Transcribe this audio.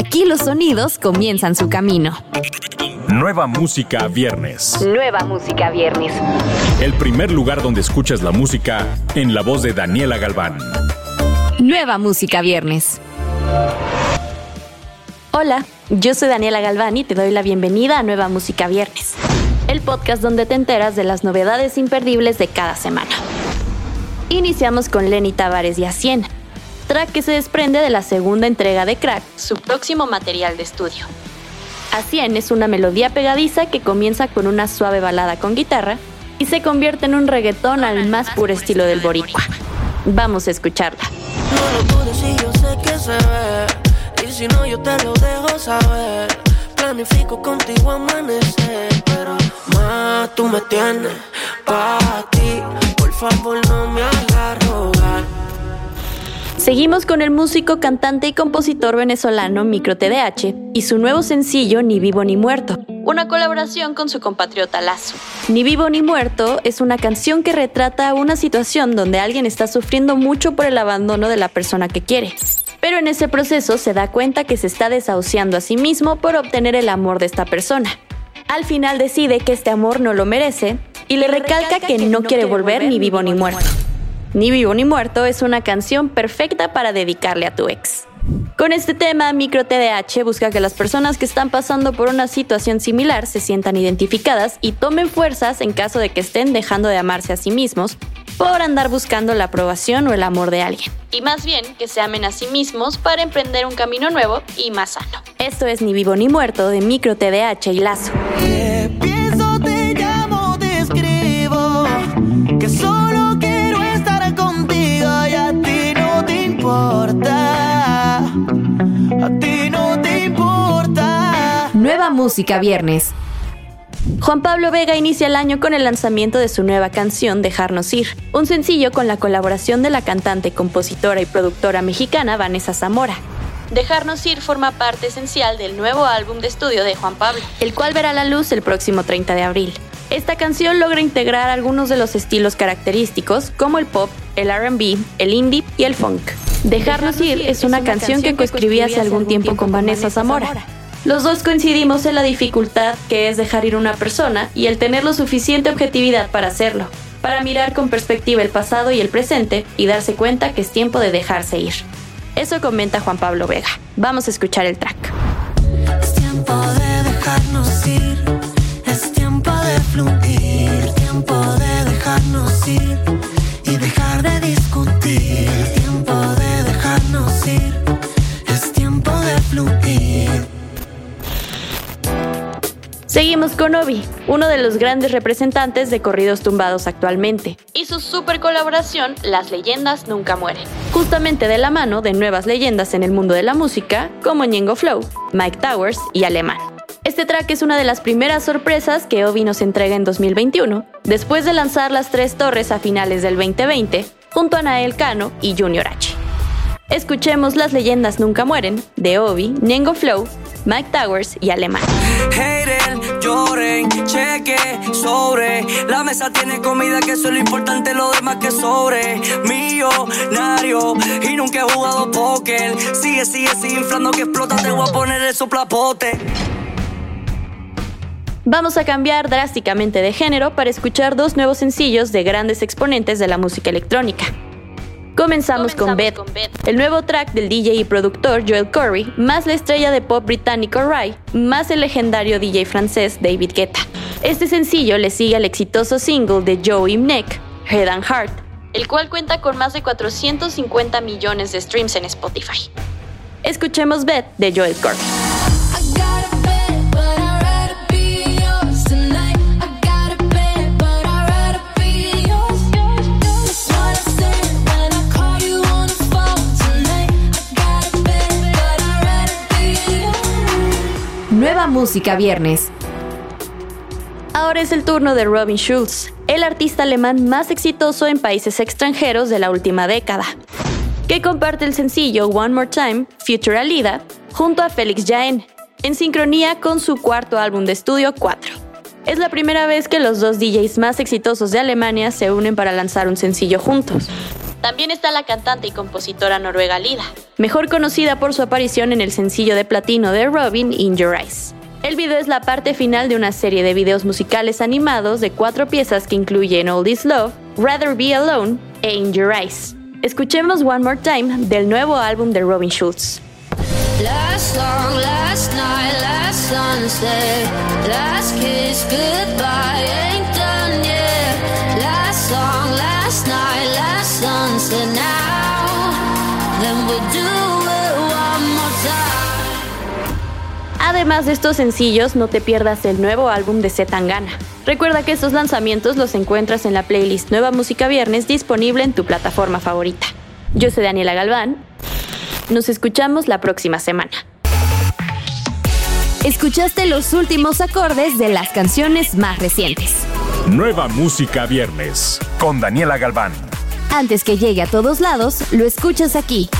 Aquí los sonidos comienzan su camino. Nueva música viernes. Nueva música viernes. El primer lugar donde escuchas la música en la voz de Daniela Galván. Nueva música viernes. Hola, yo soy Daniela Galván y te doy la bienvenida a Nueva Música Viernes, el podcast donde te enteras de las novedades imperdibles de cada semana. Iniciamos con Lenny Tavares y Hacienda track que se desprende de la segunda entrega de Crack, su próximo material de estudio. A 100 es una melodía pegadiza que comienza con una suave balada con guitarra y se convierte en un reggaetón al más puro estilo del boricua. Vamos a escucharla. No lo si yo sé que se ve. Y si no, yo te lo dejo saber. Planifico contigo amanecer. Pero más tú me tienes pa' ti. Por favor, no me hagas rogar. Seguimos con el músico, cantante y compositor venezolano Micro TDH y su nuevo sencillo Ni Vivo ni Muerto, una colaboración con su compatriota Lazo. Ni Vivo ni Muerto es una canción que retrata una situación donde alguien está sufriendo mucho por el abandono de la persona que quiere. Pero en ese proceso se da cuenta que se está desahuciando a sí mismo por obtener el amor de esta persona. Al final decide que este amor no lo merece y le recalca que no quiere volver ni vivo ni muerto. Ni vivo ni muerto es una canción perfecta para dedicarle a tu ex. Con este tema, Micro TDH busca que las personas que están pasando por una situación similar se sientan identificadas y tomen fuerzas en caso de que estén dejando de amarse a sí mismos por andar buscando la aprobación o el amor de alguien. Y más bien que se amen a sí mismos para emprender un camino nuevo y más sano. Esto es Ni vivo ni muerto de Micro TDH y Lazo. Música viernes. Juan Pablo Vega inicia el año con el lanzamiento de su nueva canción Dejarnos Ir, un sencillo con la colaboración de la cantante, compositora y productora mexicana Vanessa Zamora. Dejarnos Ir forma parte esencial del nuevo álbum de estudio de Juan Pablo, el cual verá la luz el próximo 30 de abril. Esta canción logra integrar algunos de los estilos característicos como el pop, el RB, el indie y el funk. Dejarnos Ir es una canción que coescribí hace algún tiempo con Vanessa Zamora los dos coincidimos en la dificultad que es dejar ir una persona y el tener lo suficiente objetividad para hacerlo, para mirar con perspectiva el pasado y el presente y darse cuenta que es tiempo de dejarse ir. Eso comenta Juan Pablo Vega. Vamos a escuchar el track. Seguimos con Obi, uno de los grandes representantes de corridos tumbados actualmente, y su super colaboración Las leyendas nunca mueren, justamente de la mano de nuevas leyendas en el mundo de la música como Ñengo Flow, Mike Towers y Alemán. Este track es una de las primeras sorpresas que Obi nos entrega en 2021, después de lanzar Las Tres Torres a finales del 2020, junto a Nael Cano y Junior H. Escuchemos Las leyendas nunca mueren de Obi, Ñengo Flow, Mike Towers y Alemán lloren, cheque sobre. La mesa tiene comida, que eso es lo importante, lo demás que sobre. Millonario y nunca he jugado póker. Sigue, sigue, sigue inflando que explota, te voy a poner el soplapote. Vamos a cambiar drásticamente de género para escuchar dos nuevos sencillos de grandes exponentes de la música electrónica. Comenzamos, con, Beth, el nuevo track del DJ y productor Joel Corey, más la estrella de pop británico Rai, más el legendario DJ francés David Guetta. Este sencillo le sigue al exitoso single de Joe Imnek, Head and Heart, el cual cuenta con más de 450 millones de streams en Spotify. Escuchemos Beth de Joel Corey. Nueva Música Viernes. Ahora es el turno de Robin Schulz, el artista alemán más exitoso en países extranjeros de la última década, que comparte el sencillo One More Time, Future Alida, junto a Felix Jaen, en sincronía con su cuarto álbum de estudio 4. Es la primera vez que los dos DJs más exitosos de Alemania se unen para lanzar un sencillo juntos. También está la cantante y compositora noruega Lida, mejor conocida por su aparición en el sencillo de platino de Robin, In Your Eyes. El video es la parte final de una serie de videos musicales animados de cuatro piezas que incluyen All This Love, Rather Be Alone e In Your Eyes. Escuchemos One More Time del nuevo álbum de Robin Schulz. Last song, last night, last sunset. Last kiss, goodbye, Además de estos sencillos, no te pierdas el nuevo álbum de Zetangana. Recuerda que estos lanzamientos los encuentras en la playlist Nueva Música Viernes disponible en tu plataforma favorita. Yo soy Daniela Galván nos escuchamos la próxima semana. Escuchaste los últimos acordes de las canciones más recientes. Nueva Música Viernes con Daniela Galván. Antes que llegue a todos lados, lo escuchas aquí.